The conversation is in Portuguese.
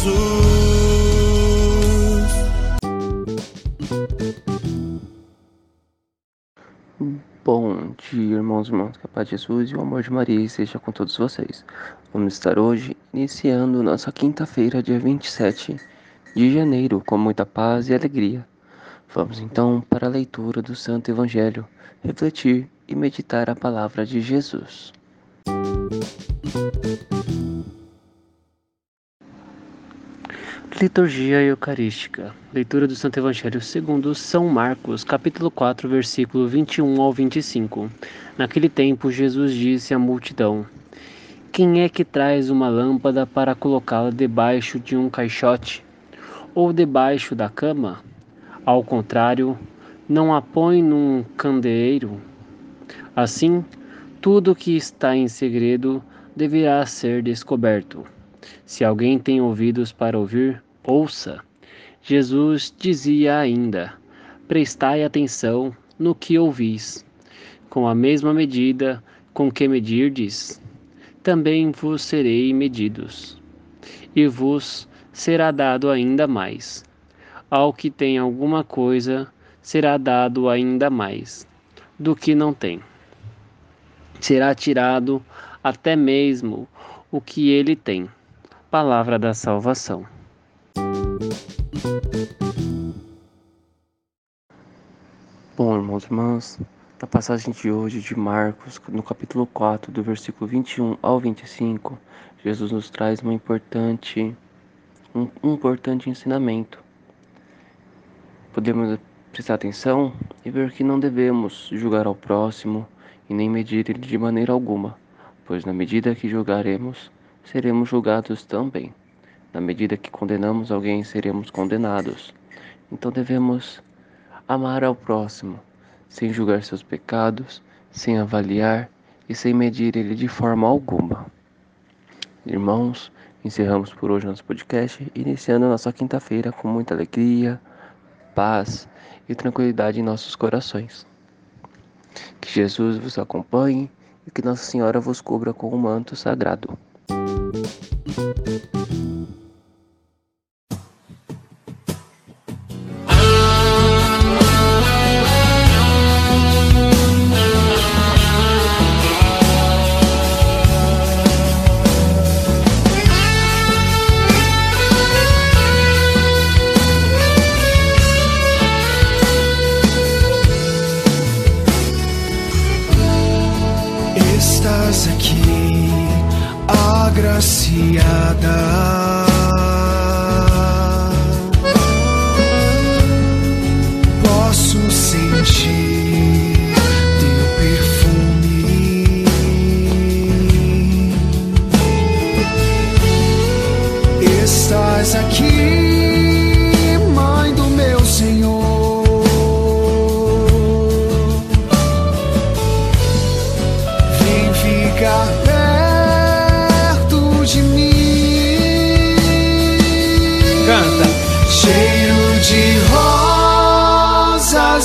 Jesus. Bom dia, irmãos e irmãs, que a paz de Jesus e o amor de Maria esteja com todos vocês. Vamos estar hoje iniciando nossa quinta-feira, dia 27 de janeiro, com muita paz e alegria. Vamos então para a leitura do Santo Evangelho, refletir e meditar a palavra de Jesus. Liturgia Eucarística. Leitura do Santo Evangelho segundo São Marcos, capítulo 4, versículo 21 ao 25. Naquele tempo, Jesus disse à multidão: Quem é que traz uma lâmpada para colocá-la debaixo de um caixote ou debaixo da cama? Ao contrário, não a põe num candeeiro. Assim, tudo que está em segredo deverá ser descoberto. Se alguém tem ouvidos para ouvir, ouça. Jesus dizia ainda: Prestai atenção no que ouvis. Com a mesma medida com que medirdes, também vos serei medidos, e vos será dado ainda mais. Ao que tem alguma coisa, será dado ainda mais do que não tem. Será tirado até mesmo o que ele tem. Palavra da salvação. Bom, irmãos e irmãs, na passagem de hoje de Marcos, no capítulo 4, do versículo 21 ao 25, Jesus nos traz uma importante, um, um importante ensinamento. Podemos prestar atenção e ver que não devemos julgar ao próximo e nem medir ele de maneira alguma, pois na medida que julgaremos, seremos julgados também. Na medida que condenamos alguém, seremos condenados. Então devemos amar ao próximo, sem julgar seus pecados, sem avaliar e sem medir ele de forma alguma. Irmãos, encerramos por hoje nosso podcast, iniciando nossa quinta-feira com muita alegria, paz e tranquilidade em nossos corações. Que Jesus vos acompanhe e que Nossa Senhora vos cubra com o manto sagrado. Agraciada.